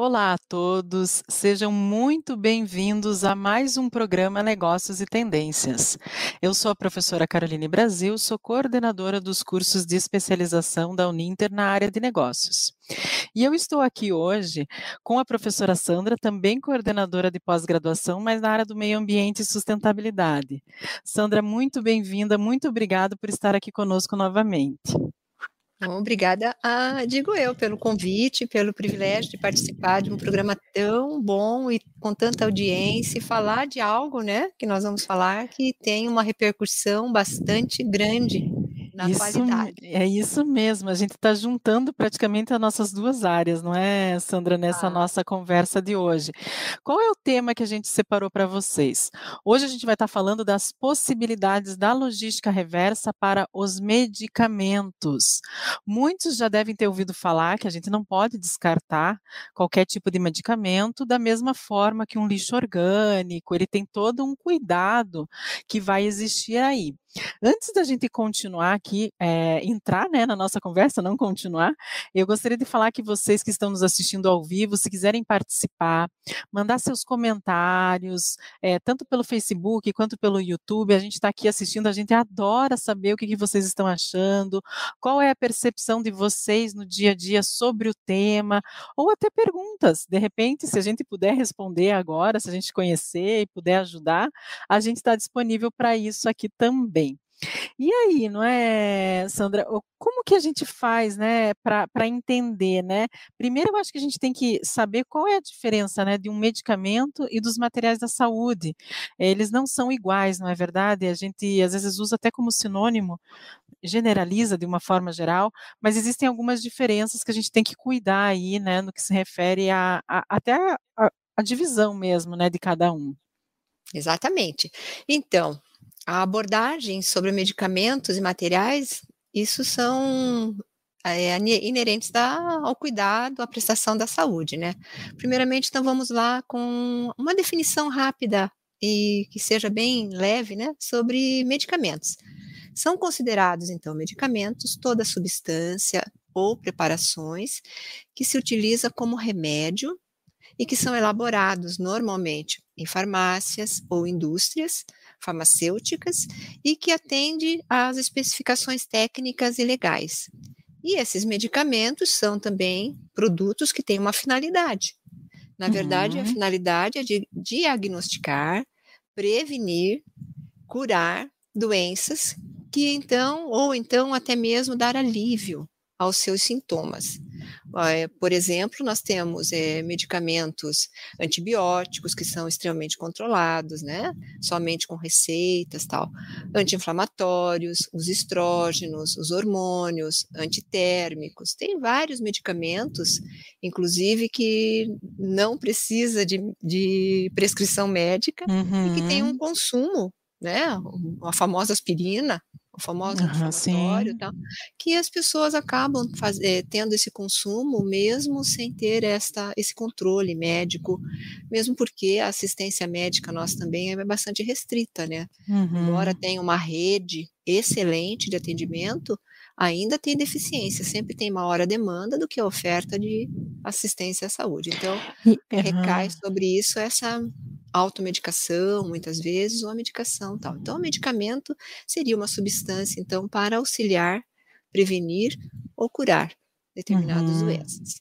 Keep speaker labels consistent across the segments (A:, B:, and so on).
A: Olá a todos, sejam muito bem-vindos a mais um programa Negócios e Tendências. Eu sou a professora Caroline Brasil, sou coordenadora dos cursos de especialização da Uninter na área de negócios. E eu estou aqui hoje com a professora Sandra, também coordenadora de pós-graduação, mas na área do meio ambiente e sustentabilidade. Sandra, muito bem-vinda, muito obrigada por estar aqui conosco novamente.
B: Obrigada, a, digo eu, pelo convite, pelo privilégio de participar de um programa tão bom e com tanta audiência e falar de algo, né, que nós vamos falar que tem uma repercussão bastante grande na
A: isso,
B: qualidade.
A: É isso mesmo, a gente está juntando praticamente as nossas duas áreas, não é, Sandra, nessa ah. nossa conversa de hoje. Qual é o tema que a gente separou para vocês? Hoje a gente vai estar tá falando das possibilidades da logística reversa para os medicamentos. Muitos já devem ter ouvido falar que a gente não pode descartar qualquer tipo de medicamento da mesma forma que um lixo orgânico, ele tem todo um cuidado que vai existir aí. Antes da gente continuar aqui, é, entrar né, na nossa conversa, não continuar, eu gostaria de falar que vocês que estão nos assistindo ao vivo, se quiserem participar, mandar seus comentários, é, tanto pelo Facebook quanto pelo YouTube, a gente está aqui assistindo, a gente adora saber o que, que vocês estão achando, qual é a percepção de vocês no dia a dia sobre o tema, ou até perguntas. De repente, se a gente puder responder agora, se a gente conhecer e puder ajudar, a gente está disponível para isso aqui também. E aí, não é, Sandra, como que a gente faz, né, para entender, né? Primeiro, eu acho que a gente tem que saber qual é a diferença, né, de um medicamento e dos materiais da saúde. Eles não são iguais, não é verdade? A gente às vezes usa até como sinônimo, generaliza de uma forma geral, mas existem algumas diferenças que a gente tem que cuidar aí, né, no que se refere a, a até a, a divisão mesmo, né, de cada um.
B: Exatamente. Então, a abordagem sobre medicamentos e materiais, isso são é, inerentes da, ao cuidado, à prestação da saúde, né? Primeiramente, então vamos lá com uma definição rápida e que seja bem leve, né, sobre medicamentos. São considerados, então, medicamentos toda substância ou preparações que se utiliza como remédio e que são elaborados normalmente em farmácias ou indústrias farmacêuticas e que atende às especificações técnicas e legais. E esses medicamentos são também produtos que têm uma finalidade. Na uhum. verdade, a uhum. finalidade é de diagnosticar, prevenir, curar doenças que então, ou então até mesmo dar alívio aos seus sintomas. Eh, por exemplo, nós temos é, medicamentos antibióticos que são extremamente controlados, né? Somente com receitas, tal. Anti-inflamatórios, os estrógenos, os hormônios, antitérmicos. Tem vários medicamentos, inclusive, que não precisa de, de prescrição médica uhum. e que tem um uhum. consumo, né? A famosa aspirina, o famoso inflamatório, tal, que as pessoas acabam faz, é, tendo esse consumo mesmo sem ter esta, esse controle médico, mesmo porque a assistência médica nossa também é bastante restrita, né? Uhum. Embora tenha uma rede excelente de atendimento, ainda tem deficiência, sempre tem maior a demanda do que a oferta de assistência à saúde. Então, uhum. recai sobre isso essa automedicação, muitas vezes, ou a medicação tal. Então, o medicamento seria uma substância, então, para auxiliar, prevenir ou curar determinadas uhum. doenças.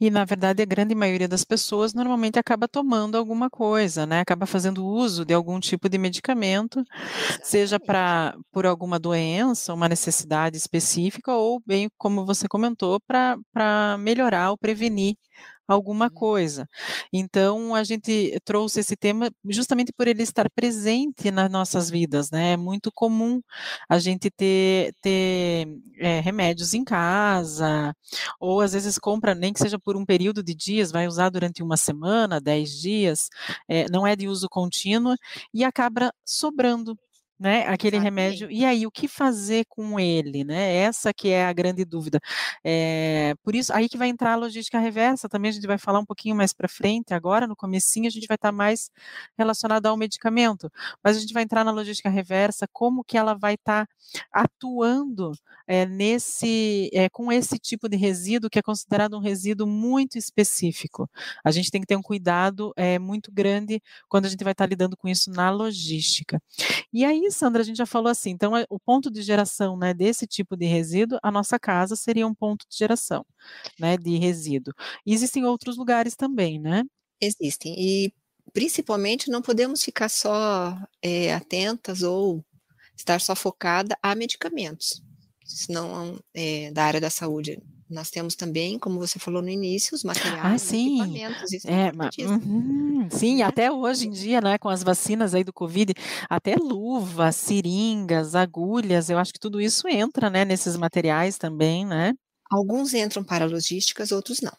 A: E, na verdade, a grande maioria das pessoas normalmente acaba tomando alguma coisa, né? Acaba fazendo uso de algum tipo de medicamento, Exatamente. seja para por alguma doença, uma necessidade específica, ou bem como você comentou, para melhorar ou prevenir alguma uhum. coisa. Então, a gente trouxe esse tema justamente por ele estar presente nas nossas vidas, né? É muito comum a gente ter, ter é, remédios em casa, ou às vezes compra, nem que seja por um período de dias, vai usar durante uma semana, dez dias, é, não é de uso contínuo, e acaba sobrando né, aquele
B: Exatamente.
A: remédio, e aí o que fazer com ele, né, essa que é a grande dúvida. Eh, por isso, aí que vai entrar a logística reversa, também a gente vai falar um pouquinho mais para frente, agora no comecinho a gente vai estar tá mais relacionado ao medicamento, mas a gente vai entrar na logística reversa, como que ela vai estar tá atuando, eh, nesse, eh, com esse tipo de resíduo que é considerado um resíduo muito específico. A gente tem que ter um cuidado, muito grande quando a gente vai estar tá lidando com isso na logística. E aí Sandra, a gente já falou assim, então é, o ponto de geração, né, desse tipo de resíduo, a nossa casa seria um ponto de geração, né, de resíduo. E existem outros lugares também, né?
B: Existem, e principalmente não podemos ficar só é, atentas ou estar só focada a medicamentos, senão é, da área da saúde nós temos também, como você falou no início, os materiais,
A: ah, sim.
B: equipamentos, isso
A: é, é uhum, sim, até hoje em dia, né, com as vacinas aí do Covid, até luvas, seringas, agulhas, eu acho que tudo isso entra, né, nesses materiais também, né?
B: Alguns entram para logísticas, outros não.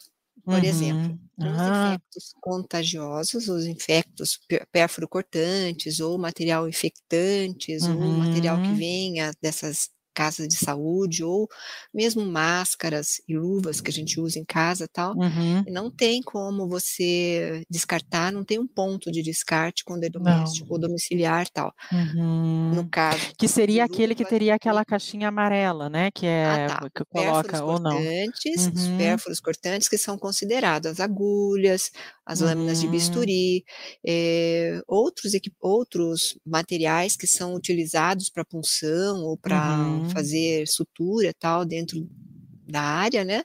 B: Por uhum. exemplo, os ah. infectos contagiosos, os infectos pérfuro-cortantes, ou material infectantes, uhum. ou material que uhum. venha dessas casa de saúde, ou mesmo máscaras e luvas que a gente usa em casa tal,
A: uhum.
B: não tem como você descartar, não tem um ponto de descarte quando é doméstico não. ou domiciliar tal.
A: Uhum.
B: No caso.
A: Que seria aquele que teria aquela caixinha amarela, né? Que é
B: ah, tá.
A: que coloca ou não.
B: Cortantes, uhum. Os pérfuros cortantes que são considerados as agulhas, as lâminas de uhum. bisturi, é, outros, outros materiais que são utilizados para punção ou para uhum. fazer sutura tal dentro da área, né?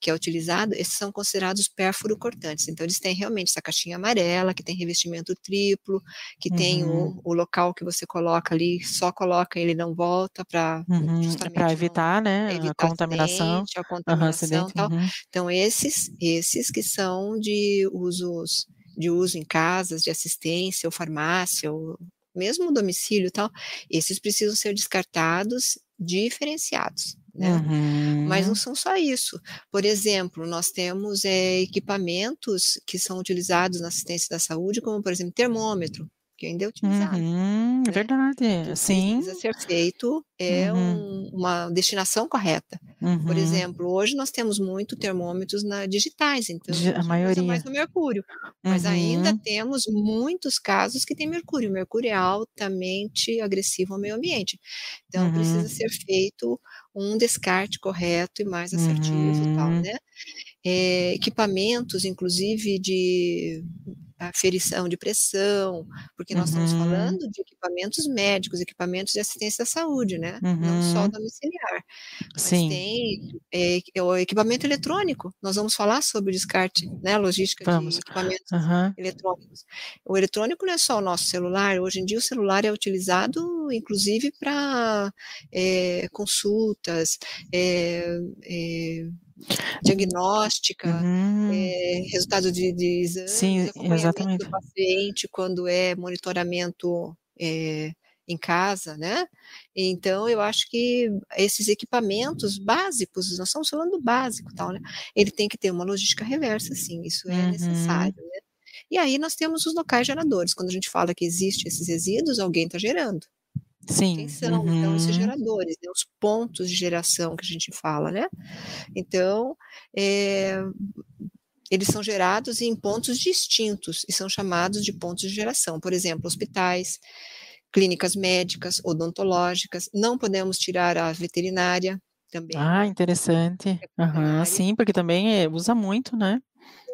B: Que é utilizado, esses são considerados pérfuro cortantes. Então, eles têm realmente essa caixinha amarela, que tem revestimento triplo, que uhum. tem o, uhum. o, local que você coloca ali, só coloca ele não volta para
A: uhum. para evitar, né,
B: evitar
A: a contaminação,
B: acidente, a contaminação, tal. Uhum. Então, esses, esses que são de usos de uso em casas, de assistência ou farmácia, ou mesmo domicílio e tal, esses precisam ser descartados, diferenciados. Né?
A: Uhum.
B: Mas não são só isso. Por exemplo, nós temos é, equipamentos que são utilizados na assistência da saúde, como, por exemplo, termômetro que ainda é utilizado.
A: Uhum,
B: né?
A: Verdade,
B: que
A: sim.
B: Precisa ser feito é uhum. um, uma destinação correta. Uhum. Por exemplo, hoje nós temos muito termômetros na, digitais, então
A: a, a maioria
B: mais no mercúrio, mas ainda uhum. temos muitos casos que tem mercúrio. O mercúrio é altamente agressivo ao meio ambiente, então precisa uhum. ser feito um descarte correto e mais assertivo, tal,
A: uhum.
B: né? É, equipamentos, inclusive de aferição de pressão, porque nós uhum. estamos falando de equipamentos médicos, equipamentos de assistência à saúde, né? Uhum. Não só uhum. domiciliar. Mas
A: Sim.
B: tem é, o equipamento eletrônico. Nós vamos falar sobre o descarte, né? Logística
A: vamos.
B: de equipamentos
A: uhum.
B: eletrônicos. O eletrônico não é só o nosso celular. Hoje em dia o celular é utilizado, inclusive, para é, consultas, é, diagnóstica,
A: uhum.
B: é, resultado de, de exames,
A: Sim, exatamente.
B: do paciente quando é monitoramento é, em casa, né? Então, eu acho que esses equipamentos básicos, nós estamos falando do básico, tal, né? Ele tem que ter uma logística reversa, sim, isso é uhum. necessário, né? E aí nós temos os locais geradores. Quando a gente fala que existe esses resíduos, alguém está gerando.
A: Sim.
B: Quem são,
A: uhum.
B: então, esses geradores, né, os pontos de geração que a gente fala, né? Então, é, eles são gerados em pontos distintos e são chamados de pontos de geração. Por exemplo, hospitais, clínicas médicas, odontológicas, não podemos tirar a veterinária também.
A: Ah, interessante. Uhum, sim, porque também é, usa muito, né?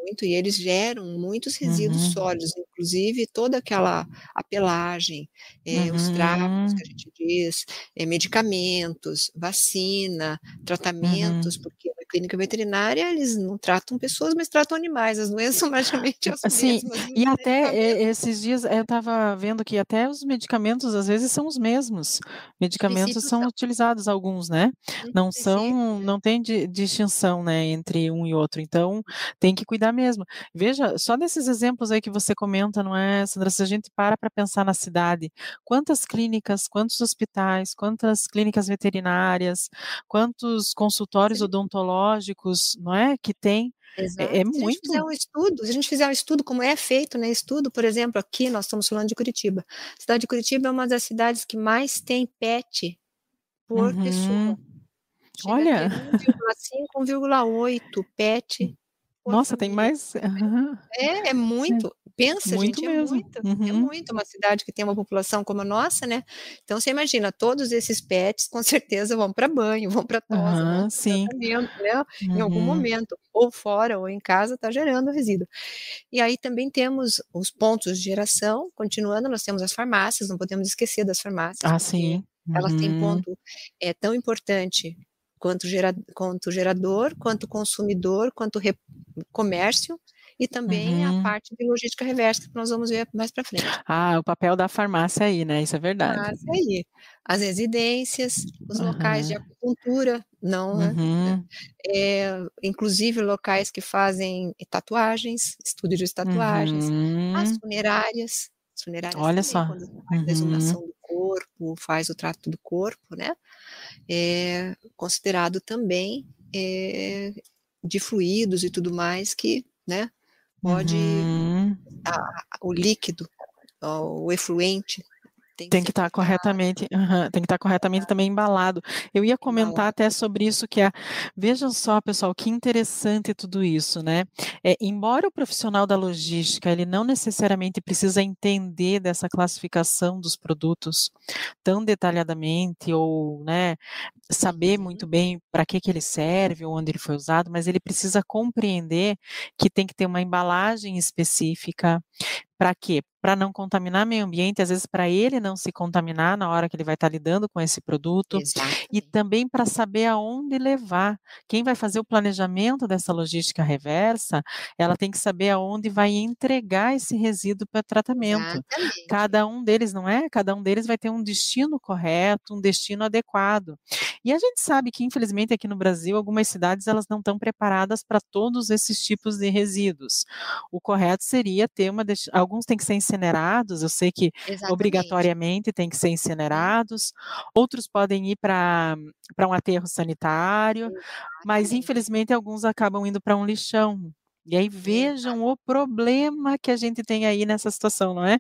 B: Muito e eles geram muitos resíduos
A: uhum.
B: sólidos, inclusive toda aquela a pelagem, é, uhum. os trapos que a gente diz, é, medicamentos, vacina, tratamentos, uhum. porque clínica veterinária eles não tratam pessoas, mas tratam animais, as doenças são praticamente as
A: Sim,
B: mesmas.
A: E até esses dias eu estava vendo que até os medicamentos às vezes são os mesmos. Medicamentos são, são utilizados alguns, né? Não são, não tem distinção, né, entre um e outro. Então tem que cuidar mesmo. Veja, só nesses exemplos aí que você comenta, não é, Sandra? Se a gente para para pensar na cidade, quantas clínicas, quantos hospitais, quantas clínicas veterinárias, quantos consultórios Sim. odontológicos biológicos, não é? Que tem
B: Exato. É, é muito. Se a gente fizer um estudo, se a gente fizer um estudo como é feito, né? Estudo, por exemplo, aqui nós estamos falando de Curitiba. A cidade de Curitiba é uma das cidades que mais tem PET por uhum. pessoa.
A: Chega Olha.
B: 1,5, 1,8 PET
A: nossa, tem mais.
B: É, é muito. Pensa, muito gente, é mesmo. é muito. Uhum. É muito uma cidade que tem uma população como a nossa, né? Então você imagina, todos esses pets com certeza vão para banho, vão para tosa, uhum, vão
A: sim.
B: né? Uhum. Em algum uhum. momento, ou fora ou em casa, está gerando resíduo. E aí também temos os pontos de geração, continuando, nós temos as farmácias, não podemos esquecer das farmácias.
A: Ah, sim.
B: Elas têm uhum. ponto é tão importante quanto, gera, quanto gerador, quanto consumidor, quanto re, comércio e também uhum. a parte de logística reversa que nós vamos ver mais para frente.
A: Ah, o papel da farmácia aí, né? Isso é verdade.
B: Farmácia aí. As residências, os uhum. locais de acupuntura, não, né? uhum. é, inclusive locais que fazem tatuagens, estúdio de tatuagens, as uhum. funerárias, as funerárias
A: Olha também, só.
B: quando faz a exumação do corpo, faz o trato do corpo, né? É considerado também é, de fluidos e tudo mais que, né, pode
A: uhum.
B: a, o líquido, o efluente
A: tem, tem que estar tá corretamente, uhum, tem que estar tá corretamente também embalado. Eu ia comentar até sobre isso que é, vejam só, pessoal, que interessante tudo isso, né? É, embora o profissional da logística ele não necessariamente precisa entender dessa classificação dos produtos tão detalhadamente ou, né, saber muito uhum. bem para que que ele serve ou onde ele foi usado, mas ele precisa compreender que tem que ter uma embalagem específica, para quê? Para não contaminar meio ambiente, às vezes para ele não se contaminar na hora que ele vai estar tá lidando com esse produto,
B: Exatamente.
A: e também para saber aonde levar. Quem vai fazer o planejamento dessa logística reversa, ela tem que saber aonde vai entregar esse resíduo para tratamento.
B: Exatamente.
A: Cada um deles, não é? Cada um deles vai ter um destino correto, um destino adequado. E a gente sabe que, infelizmente, aqui no Brasil, algumas cidades elas não estão preparadas para todos esses tipos de resíduos. O correto seria ter uma alguns têm que ser incinerados, eu sei que
B: Exatamente.
A: obrigatoriamente tem que ser incinerados, outros podem ir para um aterro sanitário, Exatamente. mas infelizmente alguns acabam indo para um lixão. E aí vejam o problema que a gente tem aí nessa situação, não é?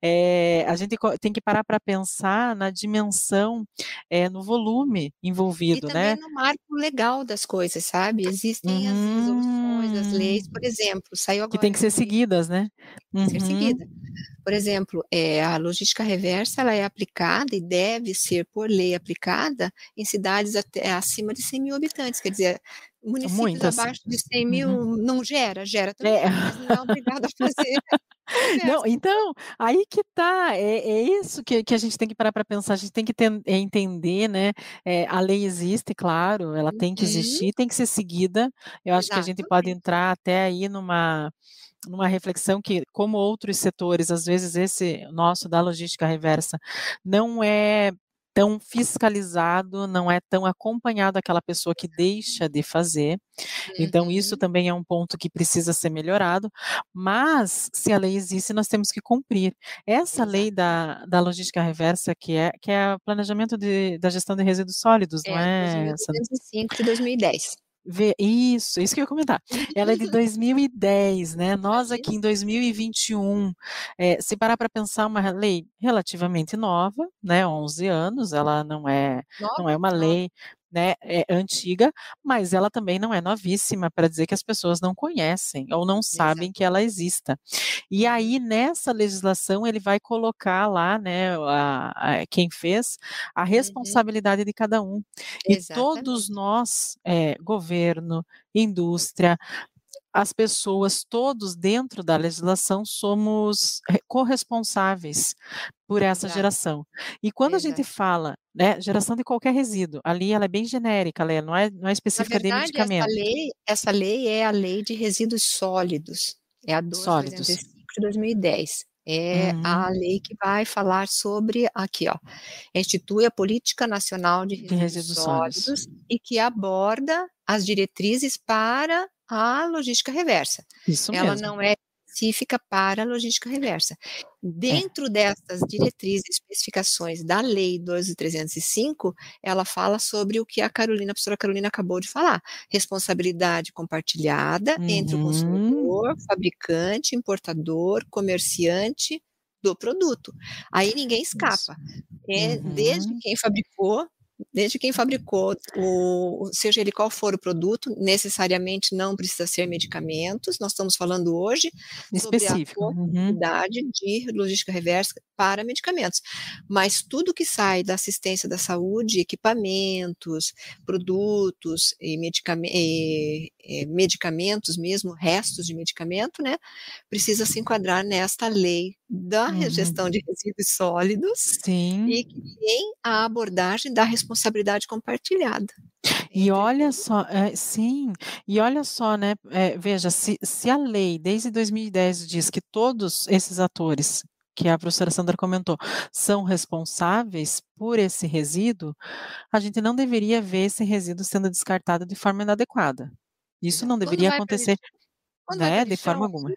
A: é a gente tem que parar para pensar na dimensão, é, no volume envolvido,
B: e
A: né?
B: também no marco legal das coisas, sabe? Existem as resoluções, as leis, por hum. exemplo, saiu agora...
A: Que tem que ser seguidas, né?
B: Uhum. Ser seguida. Por exemplo, é, a logística reversa ela é aplicada e deve ser, por lei, aplicada em cidades até, acima de 100 mil habitantes, quer dizer, municípios
A: Muitas.
B: abaixo de 100 mil
A: uhum.
B: não gera, gera também, é. mas não é obrigado a fazer.
A: Não, então, aí que tá, é, é isso que, que a gente tem que parar para pensar, a gente tem que ter, é, entender, né, é, a lei existe, claro, ela tem que uhum. existir, tem que ser seguida, eu acho Exatamente. que a gente pode entrar até aí numa, numa reflexão que, como outros setores, às vezes esse nosso da logística reversa não é tão fiscalizado, não é tão acompanhado aquela pessoa que deixa de fazer. Então, isso uhum. também é um ponto que precisa ser melhorado, mas se a lei existe, nós temos que cumprir. Essa lei da, da logística reversa, que é, que é o planejamento de, da gestão de resíduos sólidos,
B: é,
A: não é?
B: 2005 de 2010.
A: Vê, isso, isso que eu ia comentar. Ela é de 2010, né? Nós aqui em 2021, é, eh, se parar para pensar, uma lei relativamente nova, né? 11 anos, ela não é, não é uma lei né, é antiga, mas ela também não é novíssima para dizer que as pessoas não conhecem ou não sabem Exato. que ela exista. E aí nessa legislação ele vai colocar lá, né, a, a quem fez a uhum. responsabilidade uhum. de cada um. Exatamente. E todos nós, é, governo, indústria, as pessoas, todos dentro da legislação, somos corresponsáveis por essa Exato. geração. E quando Exato. a gente fala, né, geração de qualquer resíduo, ali ela é bem genérica, ela não é, não é específica
B: verdade,
A: de medicamento.
B: Essa lei, essa lei é a lei de resíduos sólidos, é a 1235 de 2010. É uhum. a lei que vai falar sobre, aqui ó, institui a Política Nacional de Resíduos, de resíduos sólidos, sólidos e que aborda as diretrizes para a logística reversa.
A: Isso
B: Ela
A: mesmo.
B: não é específica para a logística reversa. Dentro é. dessas diretrizes e especificações da Lei 12.305, ela fala sobre o que a Carolina, a professora Carolina acabou de falar: responsabilidade compartilhada uhum. entre o consumidor, fabricante, importador, comerciante do produto. Aí ninguém escapa. É, uhum. Desde quem fabricou desde quem fabricou, o, seja ele qual for o produto, necessariamente não precisa ser medicamentos. Nós estamos falando hoje
A: Específico.
B: sobre a possibilidade uhum. de logística reversa para medicamentos. Mas tudo que sai da assistência da saúde, equipamentos, produtos e, e, e medicamentos mesmo, restos de medicamento, né, precisa se enquadrar nesta lei da uhum. gestão de resíduos sólidos
A: Sim.
B: e que tem a abordagem da responsabilidade compartilhada.
A: E olha só, é, sim, e olha só, né, é, veja, se, se a lei desde 2010 diz que todos esses atores que a professora Sandra comentou, são responsáveis por esse resíduo, a gente não deveria ver esse resíduo sendo descartado de forma inadequada. Isso não deveria acontecer
B: quando né, de forma alguma.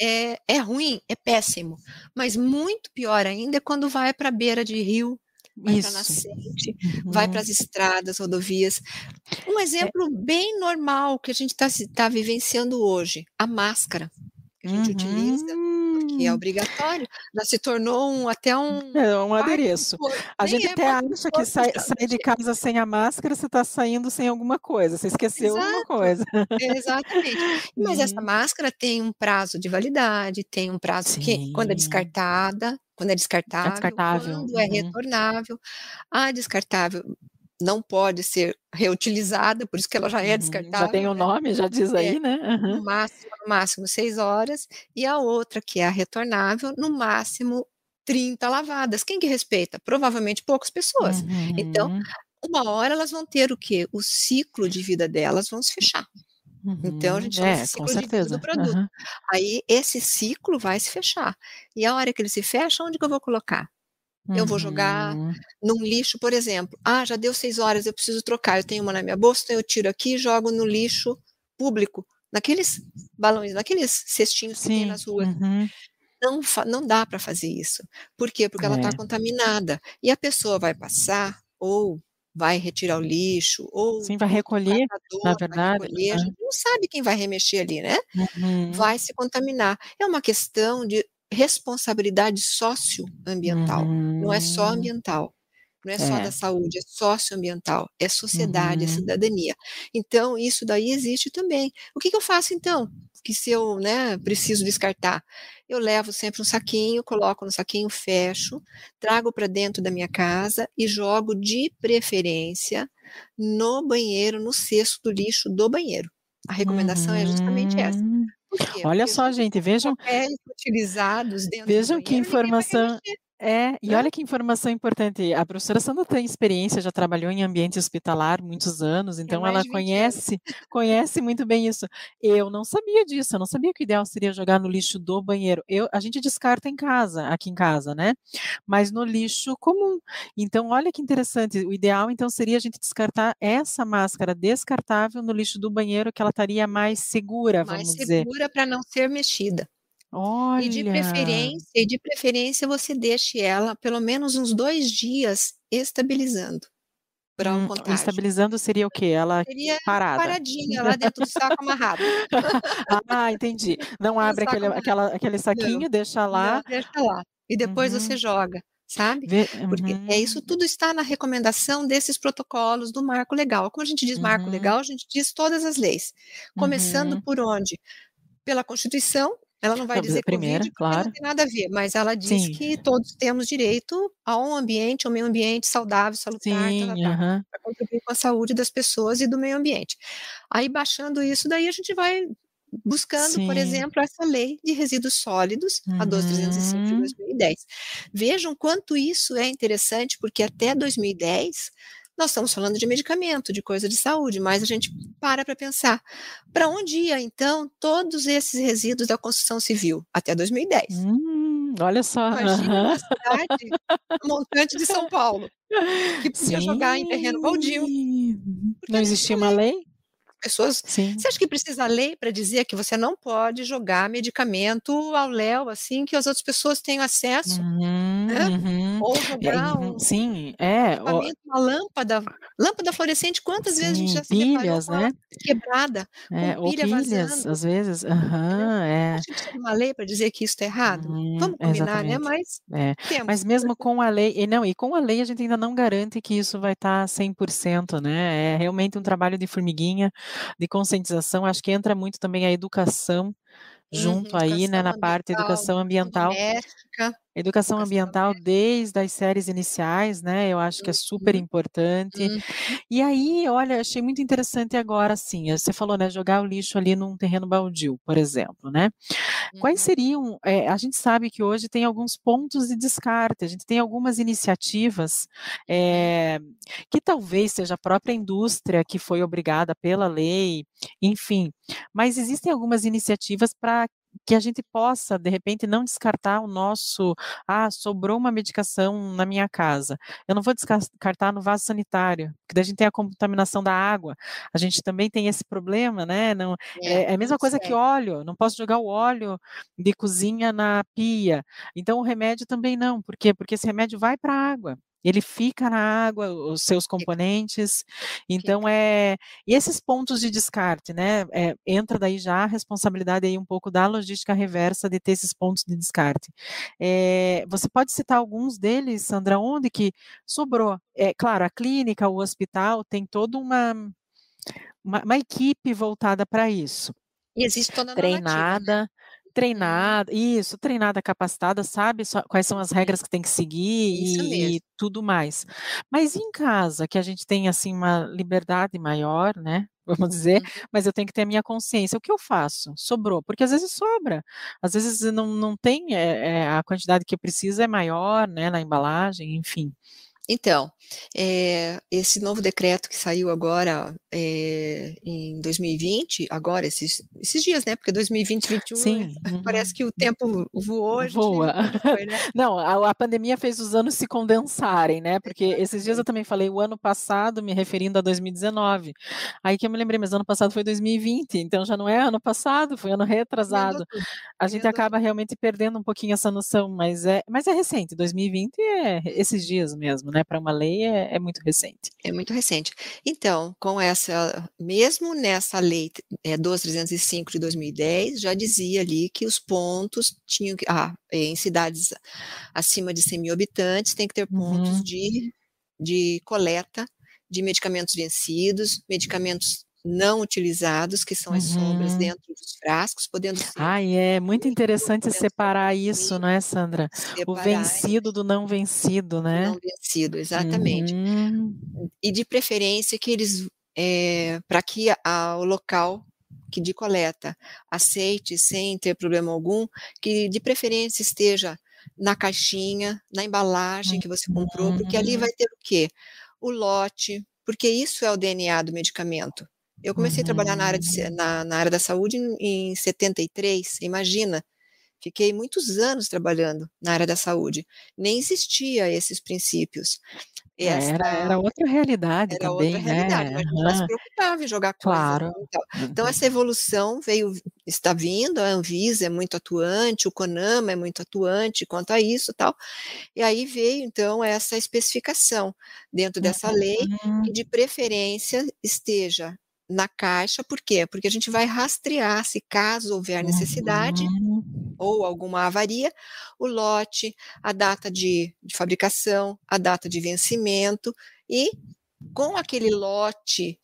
B: É, é ruim, é péssimo. Mas muito pior ainda é quando vai para a beira de rio, vai para nascente, uhum. vai para as estradas, rodovias. Um é exemplo é. bem normal que a gente está tá vivenciando hoje, a máscara que a gente uhum. utiliza que é obrigatório, já se tornou um, até um.
A: É um adereço. A gente é até acha que sai, sai, de casa sem a máscara, você está saindo sem alguma coisa, você esqueceu Exato. alguma coisa.
B: Exatamente. Mas uhum. essa máscara tem um prazo de validade, tem um prazo Sim. que, quando é descartada, quando é descartável, é descartável. quando é uhum. retornável. A descartável não pode ser reutilizada, por isso que ela já é descartável.
A: Já tem o um né? nome, já diz aí,
B: é,
A: né?
B: Uhum. No, máximo, no máximo seis horas, e a outra, que é a retornável, no máximo 30 lavadas. Quem que respeita? Provavelmente poucas pessoas. Então, uhum. Então, uma hora elas vão ter o quê? O ciclo de vida delas vão se fechar. Uhum. Então, a gente chama
A: é,
B: ciclo de vida do produto. Uhum. Aí, esse ciclo vai se fechar. E a hora que ele se fecha, onde que eu vou colocar? Eu vou jogar uhum. num lixo, por exemplo. Ah, já deu seis horas, eu preciso trocar. Eu tenho uma na minha bolsa, então eu tiro aqui e jogo no lixo público, naqueles balões, naqueles cestinhos Sim. que tem nas ruas. Uhum. Não, não dá para fazer isso. Por quê? Porque é. ela está contaminada. E a pessoa vai passar, ou vai retirar o lixo, ou
A: Sim, vai recolher, na verdade.
B: Recolher, uhum. não sabe quem vai remexer ali, né? Uhum. Vai se contaminar. É uma questão de responsabilidade socioambiental. Uhum. Não é só uhum. ambiental. Não é só é. da saúde, é socioambiental, é sociedade, é uhum. é cidadania. Então, isso daí existe também. O que, que eu faço então? Que se eu né, preciso descartar, eu levo sempre um saquinho, coloco no saquinho, fecho, trago para dentro da minha casa e jogo de preferência no banheiro, no cesto do lixo do banheiro. A recomendação uhum. é justamente essa.
A: Olha Porque só, gente, vejam.
B: utilizados dentro
A: Vejam que informação. É, e olha que informação importante. A professora Sandra tem experiência, já trabalhou em ambiente hospitalar muitos anos, então ela conhece, conhece muito bem isso. Eu não sabia disso, eu não sabia que o ideal seria jogar no lixo do banheiro. Eu, a gente descarta em casa, aqui em casa, né? Mas no lixo comum. Então, olha que interessante. O ideal, então, seria a gente descartar essa máscara descartável no lixo do banheiro, que ela estaria mais segura,
B: mais
A: vamos dizer.
B: Mais segura para não ser mexida.
A: Olha.
B: E de preferência, e de preferência você deixe ela pelo menos uns dois dias estabilizando para um hum,
A: estabilizando seria o quê? Ela
B: seria
A: parada?
B: paradinha lá dentro do saco amarrado.
A: ah, entendi. Não abre aquele, aquela, aquele saquinho, não, deixa lá. Não,
B: deixa lá. E depois uhum. você joga, sabe? Porque uhum. é isso tudo está na recomendação desses protocolos do marco legal. Como a gente diz marco uhum. legal, a gente diz todas as leis. Começando uhum. por onde? Pela Constituição, ela não vai dizer
A: primeira,
B: Covid
A: claro.
B: não tem nada a ver, mas ela diz Sim. que todos temos direito a um ambiente, a um meio ambiente saudável, salutar,
A: Sim, uhum.
B: para contribuir com a saúde das pessoas e do meio ambiente. Aí, baixando isso, daí a gente vai buscando, Sim. por exemplo, essa lei de resíduos sólidos, uhum. a 12305 de 2010. Vejam quanto isso é interessante, porque até 2010 nós estamos falando de medicamento, de coisa de saúde, mas a gente para para pensar. Para onde ia, então, todos esses resíduos da construção civil? Até 2010.
A: Hum, olha só.
B: Imagina uma cidade montante de São Paulo, que podia Sim. jogar em terreno baldio.
A: Não existia uma lei?
B: Pessoas.
A: Sim.
B: Você acha que precisa lei para dizer que você não pode jogar medicamento ao léu, assim, que as outras pessoas tenham acesso,
A: Uhum,
B: né?
A: uhum.
B: Ou
A: É,
B: jogar
A: uhum,
B: um
A: sim, é,
B: equipamento, uma lâmpada, lâmpada fluorescente, quantas vezes a gente
A: Sim,
B: já se deparou
A: pilhas, né?
B: quebrada,
A: É,
B: com pilha
A: pilhas,
B: vazando,
A: às vezes.
B: né? Você
A: é.
B: que precisa de uma lei para dizer que isso está errado?
A: Hum,
B: Vamos combinar, né,
A: exatamente.
B: mas
A: É. Mas mesmo com a lei e não, e com a lei a gente ainda não garante que isso vai estar 100%, né, é realmente um trabalho de formiguinha, de conscientização, acho que entra muito também a educação
B: Uhum,
A: junto aí, né,
B: educação
A: na parte educação
B: educação
A: ambiental. Educação
B: educação
A: ambiental desde as séries iniciais, né, eu acho que é super
B: Uhum.
A: importante.
B: Uhum.
A: E aí, olha, achei muito interessante agora, assim, você falou, né, jogar o lixo ali num terreno baldio, por exemplo, né. Quais
B: Uhum.
A: seriam, eh, a gente sabe que hoje tem alguns pontos de descarte, a gente tem algumas iniciativas, eh, que talvez seja a própria indústria que foi obrigada pela lei, enfim, mas existem algumas iniciativas pra que a gente possa, de repente, não descartar o nosso "Ah, sobrou uma medicação na minha casa, eu não vou descartar no vaso sanitário", porque daí a gente tem a contaminação da água, a gente também tem esse problema, né, não
B: É,
A: é é a mesma coisa que óleo, não posso jogar o óleo de cozinha na pia, então o remédio também não, por quê? Porque esse remédio vai pra água, ele fica na água, os seus componentes, então, eh, e esses pontos de descarte, né, eh, entra daí já a responsabilidade aí um pouco da logística reversa de ter esses pontos de descarte. Eh, você pode citar alguns deles, Sandra, onde que sobrou? É claro, a clínica, o hospital tem toda uma uma uma equipe voltada pra isso.
B: E existe toda a normativa, né?
A: Treinada, isso, treinada, capacitada, sabe quais são as regras que tem que seguir e e tudo mais. Mas em casa, que a gente tem, assim, uma liberdade maior, né, vamos dizer,
B: Uhum.
A: mas eu tenho que ter a minha consciência, o que eu faço? Sobrou, porque às vezes sobra, às vezes não não tem, eh eh, a quantidade que precisa é maior, né, na embalagem, enfim.
B: Então, eh, esse novo decreto que saiu agora, eh, em 2020, agora esses esses dias, né, porque 2020, 2021
A: Sim,
B: parece
A: uhum.
B: que o tempo voou,
A: Voa.
B: foi, né?
A: Não, a a pandemia fez os anos se condensarem, né, porque esses dias eu também falei o ano passado me referindo a 2019, aí que eu me lembrei, mas ano passado foi 2020, então já não é ano passado, foi ano retrasado. A gente acaba realmente perdendo um pouquinho essa noção, mas é mas é recente, 2020 é esses dias mesmo, né, pra uma lei é é muito recente.
B: É muito recente. Então, com essa mesmo nessa lei, eh, 12.305 de 2010, já dizia ali que os pontos tinham que ah, em cidades acima de 100.000 habitantes tem que ter pontos
A: Uhum.
B: de de coleta de medicamentos vencidos, medicamentos não utilizados, que são as
A: Uhum.
B: dentro dos frascos, podendo ser
A: Ai, é muito interessante separar isso, não é, Sandra? O vencido do não vencido,
B: do
A: né?
B: não vencido, exatamente.
A: Uhum.
B: E de preferência que eles, eh, pra que a o local que de coleta aceite sem ter problema algum, que de preferência esteja na caixinha, na embalagem que você comprou, porque ali
A: Uhum.
B: vai ter o quê? O lote, porque isso é o DNA do medicamento. Eu comecei a trabalhar na área de
A: Uhum.
B: na na área da saúde em em 73, imagina, fiquei muitos anos trabalhando na área da saúde, nem existia esses princípios.
A: Era era outra realidade
B: era outra
A: também,
B: realidade,
A: né?
B: mas gente já se preocupava em jogar coisa
A: Claro.
B: tal. Então
A: Uhum.
B: essa evolução veio está vindo, a Anvisa é muito atuante, o CONAMA é muito atuante quanto a isso, tal, e aí veio então essa especificação dentro dessa lei, que
A: Uhum.
B: de preferência esteja na caixa, por quê? Porque a gente vai rastrear se caso houver necessidade,
A: Uhum.
B: ou alguma avaria, o lote, a data de de fabricação, a data de vencimento e com aquele lote,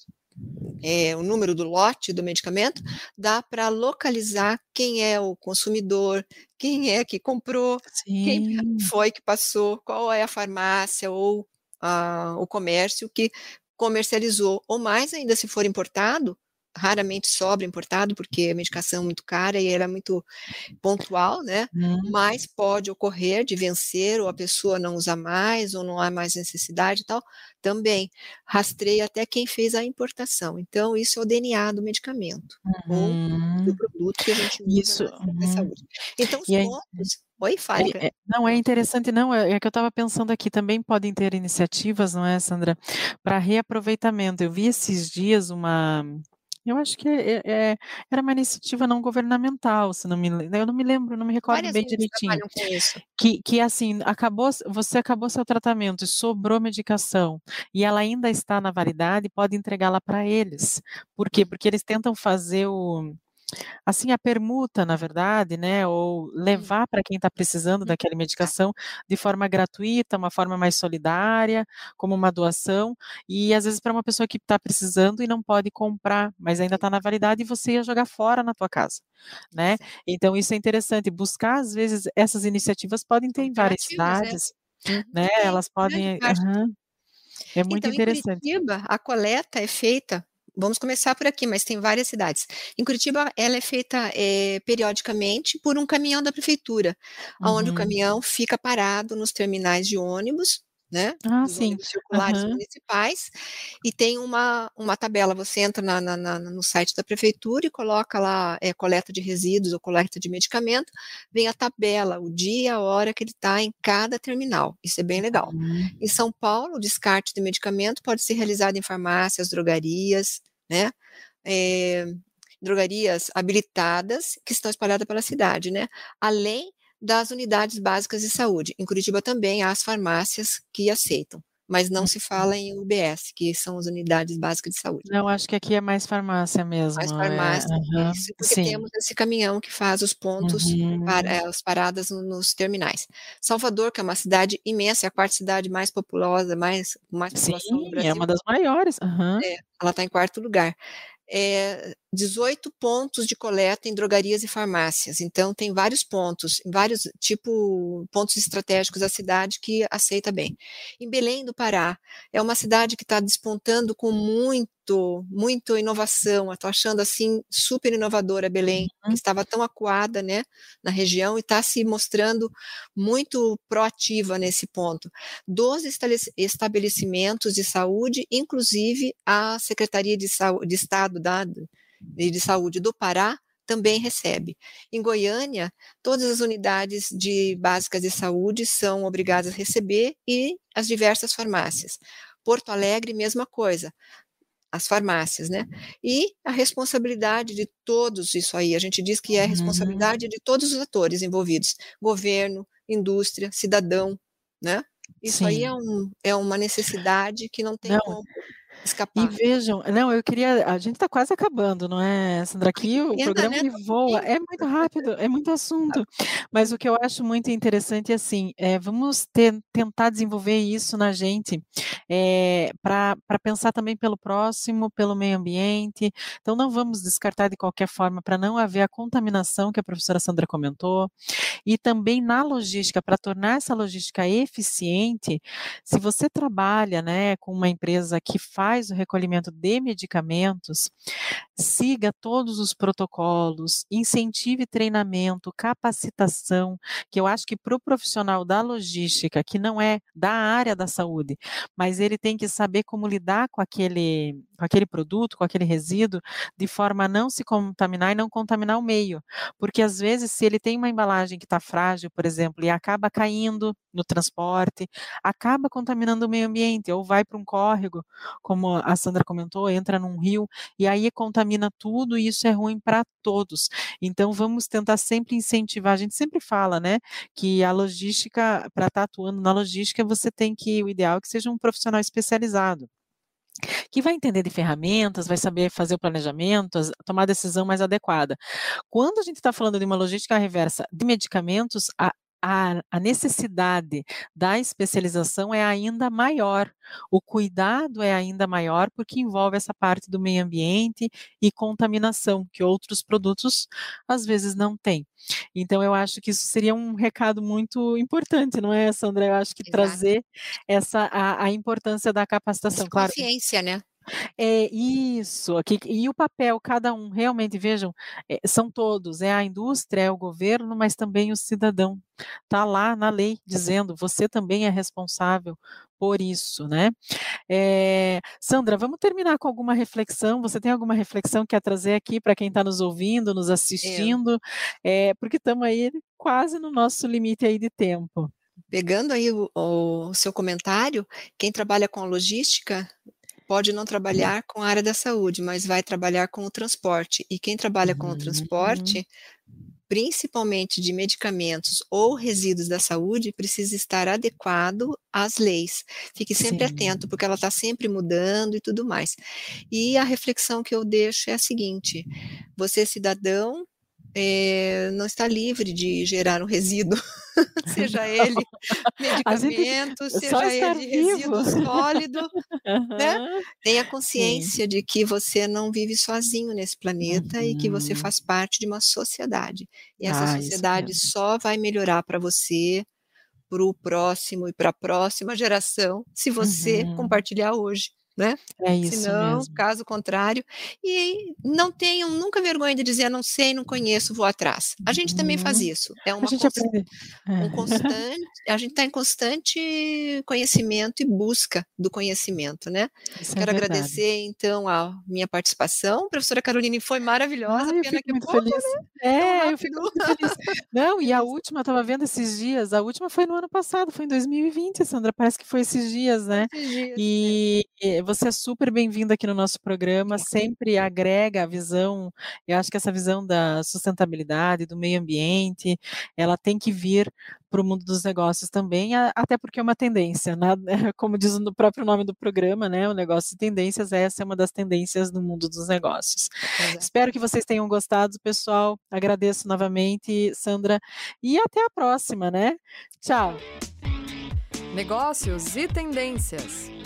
B: eh, o número do lote do medicamento, dá pra localizar quem é o consumidor, quem é que comprou, quem
A: Sim.
B: foi que passou, qual é a farmácia ou a o comércio que comercializou, ou mais ainda se for importado, raramente sobra importado, porque a medicação é muito cara e ela é muito pontual, né,
A: Hum.
B: mas pode ocorrer de vencer ou a pessoa não usar mais ou não há mais necessidade e tal, também rastreia até quem fez a importação, então isso é o DNA do medicamento, ou do
A: Uhum.
B: produto que a gente usa
A: Isso
B: na
A: uhum.
B: saúde. Então os
A: E
B: pontos oi, fale,
A: é é não, é interessante não, é é que eu estava pensando aqui, também podem ter iniciativas, não é, Sandra, pra reaproveitamento. Eu vi esses dias uma Eu acho que é é era uma iniciativa não governamental, se não me eu não me lembro, não me recordo
B: Várias
A: bem direitinho. Que que assim, acabou você acabou seu tratamento e sobrou medicação, e ela ainda está na validade, pode entregá-la pra eles. Por quê? Porque eles tentam fazer o assim, a permuta, na verdade, né, ou
B: Hum.
A: levar pra quem tá precisando
B: Hum,
A: daquela
B: tá.
A: medicação de forma gratuita, uma forma mais solidária, como uma doação, e às vezes pra uma pessoa que tá precisando e não pode comprar, mas ainda tá na validade e você ia jogar fora na tua casa, né. Então isso é interessante, buscar às vezes essas iniciativas podem ter em várias
B: né.
A: cidades,
B: Uhum.
A: né, elas podem aham. É muito
B: Então, em
A: interessante.
B: Curitiba, a coleta é feita vamos começar por aqui, mas tem várias cidades. Em Curitiba, ela é feita, eh, periodicamente por um caminhão da prefeitura, aonde o
A: Uhum.
B: caminhão fica parado nos terminais de ônibus, né,
A: Ah, sim.
B: ônibus circulares
A: Aham.
B: municipais, e tem uma uma tabela, você entra na na na no site da prefeitura e coloca lá, eh, coleta de resíduos ou coleta de medicamento, vem a tabela, o dia, a hora que ele tá em cada terminal, isso é bem legal.
A: Uhum.
B: Em São Paulo, o descarte de medicamento pode ser realizado em farmácias, drogarias, né, eh, drogarias habilitadas que estão espalhada pela cidade, né, além das unidades básicas de saúde. Em Curitiba também há as farmácias que aceitam, mas não se
A: Uhum.
B: fala em UBS, que são as unidades básicas de saúde.
A: Não, acho que aqui é mais farmácia mesmo,
B: Mais
A: é
B: farmácia,
A: aham,
B: isso, porque
A: sim.
B: temos esse caminhão que faz os pontos para
A: Uhum.
B: eh, as paradas no nos terminais. Salvador, que é uma cidade imensa, é a 4ª cidade mais populosa, mais mais população do
A: é
B: Brasil
A: uma das maiores. Aham.
B: É, ela tá em 4º lugar. Eh, 18 pontos de coleta em drogarias e farmácias, então tem vários pontos, vários tipo, pontos estratégicos da cidade que aceita bem. Em Belém do Pará, é uma cidade que tá despontando com muito muito inovação, tô achando, assim, super inovadora Belém, que
A: Uhum.
B: estava tão acuada, né, na região e tá se mostrando muito proativa nesse ponto. 12 estalec estabelecimentos de saúde, inclusive a Secretaria de Sau de Estado da de Saúde do Pará, também recebe. Em Goiânia, todas as unidades de básicas de saúde são obrigadas a receber e as diversas farmácias. Porto Alegre, mesma coisa, as farmácias, né. E a responsabilidade de todos isso aí, a gente diz que é a
A: Uhum.
B: responsabilidade de todos os atores envolvidos, governo, indústria, cidadão, né. Isso aí é
A: Sim.
B: um é uma necessidade que não tem
A: Não
B: como
A: e
B: escapar.
A: vejam não, eu queria a gente tá quase acabando, não é, Sandra, aqui o
B: pena,
A: programa
B: né,
A: voa, é muito rápido, é muito assunto. Mas o que eu acho muito interessante, assim, eh, vamos ten tentar desenvolver isso na gente, pra pra pensar também pelo próximo, pelo meio ambiente, então não vamos descartar de qualquer forma, pra não haver a contaminação que a professora Sandra comentou, e também na logística, pra tornar essa logística eficiente, se você trabalha, né, com uma empresa que faz o recolhimento de medicamentos, siga todos os protocolos, incentive treinamento, capacitação, que eu acho que para o profissional da logística, que não é da área da saúde, mas ele tem que saber como lidar com aquele com aquele produto, com aquele resíduo, de forma a não se contaminar e não contaminar o meio. Porque às vezes se ele tem uma embalagem que tá frágil, por exemplo, e acaba caindo no transporte, acaba contaminando o meio ambiente, ou vai pra um córrego, como a Sandra comentou, entra num rio, e aí contamina tudo e isso é ruim pra todos. Então vamos tentar sempre incentivar, a gente sempre fala, né, que a logística, pra estar atuando na logística, você tem que o ideal é que seja um profissional especializado. Que vai entender de ferramentas, vai saber fazer o planejamento, tomar a decisão mais adequada. Quando a gente tá falando de uma logística reversa de medicamentos, a a a necessidade da especialização é ainda maior, o cuidado é ainda maior, porque envolve essa parte do meio ambiente e contaminação, que outros produtos, às vezes, não têm. Então eu acho que isso seria um recado muito importante, não é, Sandra? Eu acho que
B: Exato.
A: trazer essa a a importância da capacitação, claro
B: consciência, né.
A: É, isso, aqui e o papel, cada um, realmente, vejam, eh, são todos, é a indústria, é o governo, mas também o cidadão. Tá lá na lei dizendo: "Você também é responsável por isso", né. Eh, Sandra, vamos terminar com alguma reflexão, você tem alguma reflexão que quer trazer aqui pra quem tá nos ouvindo, nos assistindo? Eh, porque estamos aí quase no nosso limite aí de tempo.
B: Pegando aí o o seu comentário, quem trabalha com logística pode não trabalhar com a área da saúde, mas vai trabalhar com o transporte. E quem trabalha com o transporte,
A: Uhum.
B: principalmente de medicamentos ou resíduos da saúde, precisa estar adequado às leis. Fique sempre atento,
A: Sim.
B: porque ela está sempre mudando e tudo mais. E a reflexão que eu deixo é a seguinte: você, cidadão, eh, não está livre de gerar um resíduo, seja ele medicamento, seja ele
A: vivo.
B: resíduo sólido, né.
A: Aham.
B: Tenha
A: Sim.
B: consciência de que você não vive sozinho nesse planeta e que você
A: Uhum.
B: faz parte de uma sociedade. E essa
A: Ah,
B: sociedade só vai melhorar para você, para o próximo e para a próxima geração, se você
A: Uhum.
B: compartilhar hoje, né.
A: É isso
B: Senão,
A: mesmo.
B: caso contrário e não tenham nunca vergonha de dizer: "Não sei, não conheço, vou atrás". A gente também faz
A: Uhum.
B: isso, é
A: A
B: uma
A: gente
B: cons
A: aprende
B: um
A: é.
B: constante a gente está em constante conhecimento e busca do conhecimento, né.
A: Isso é
B: Quero
A: verdade.
B: agradecer, então, a minha participação, professora Caroline, foi maravilhosa,
A: Ai,
B: pena que é
A: muito
B: pouco,
A: feliz.
B: né,
A: É, eu fico muito feliz. Não, e a última, eu estava vendo esses dias, a última foi no ano passado, foi em 2020, Sandra, parece que foi esses dias, né.
B: esses dias, é.
A: E você é super bem-vinda aqui no nosso programa, sempre agrega a visão eu acho que essa visão da sustentabilidade, do meio ambiente, ela tem que vir para o mundo dos negócios também, até porque é uma tendência, né, como diz no próprio nome do programa, né, o negócio de tendências, essa é uma das tendências no mundo dos negócios.
B: Exato.
A: Espero que vocês tenham gostado, pessoal, agradeço novamente, Sandra, e até a próxima, né. Tchau.
C: Negócios e tendências.